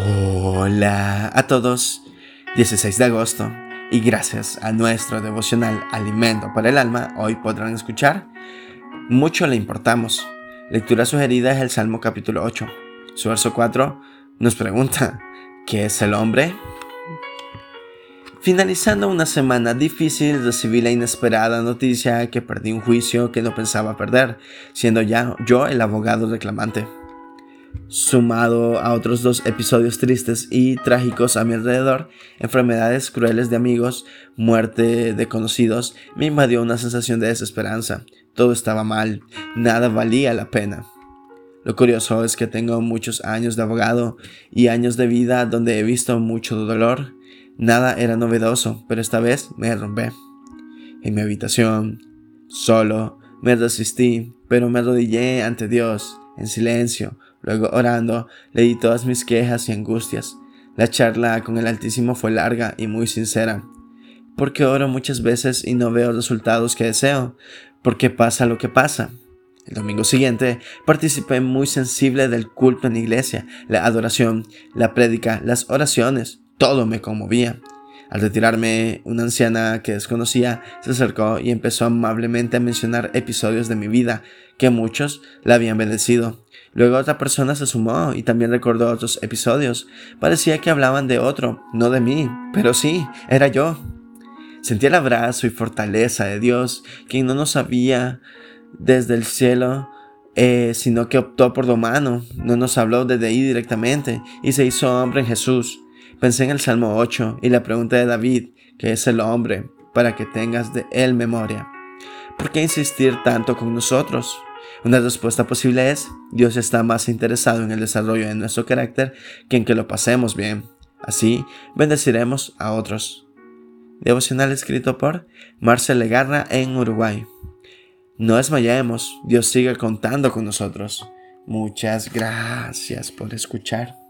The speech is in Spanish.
Hola a todos, 16 de agosto y gracias a nuestro devocional Alimento para el Alma, hoy podrán escuchar Mucho le importamos. Lectura sugerida es el Salmo capítulo 8. Su verso 4 nos pregunta, ¿qué es el hombre? Finalizando una semana difícil, recibí la inesperada noticia que perdí un juicio que no pensaba perder, siendo ya yo el abogado reclamante sumado a otros dos episodios tristes y trágicos a mi alrededor, enfermedades crueles de amigos, muerte de conocidos, me invadió una sensación de desesperanza. Todo estaba mal, nada valía la pena. Lo curioso es que tengo muchos años de abogado y años de vida donde he visto mucho dolor. Nada era novedoso, pero esta vez me rompí. En mi habitación, solo, me resistí, pero me arrodillé ante Dios, en silencio, Luego, orando, le di todas mis quejas y angustias. La charla con el Altísimo fue larga y muy sincera. Porque oro muchas veces y no veo resultados que deseo. Porque pasa lo que pasa. El domingo siguiente participé muy sensible del culto en la iglesia, la adoración, la prédica, las oraciones, todo me conmovía. Al retirarme, una anciana que desconocía se acercó y empezó amablemente a mencionar episodios de mi vida que muchos la habían bendecido. Luego otra persona se sumó y también recordó otros episodios. Parecía que hablaban de otro, no de mí, pero sí, era yo. Sentí el abrazo y fortaleza de Dios, quien no nos había desde el cielo, eh, sino que optó por lo humano, no nos habló desde ahí directamente y se hizo hombre en Jesús. Pensé en el Salmo 8 y la pregunta de David, que es el hombre, para que tengas de él memoria. ¿Por qué insistir tanto con nosotros? Una respuesta posible es, Dios está más interesado en el desarrollo de nuestro carácter que en que lo pasemos bien. Así, bendeciremos a otros. Devocional escrito por Marcel Legarra en Uruguay. No desmayemos, Dios sigue contando con nosotros. Muchas gracias por escuchar.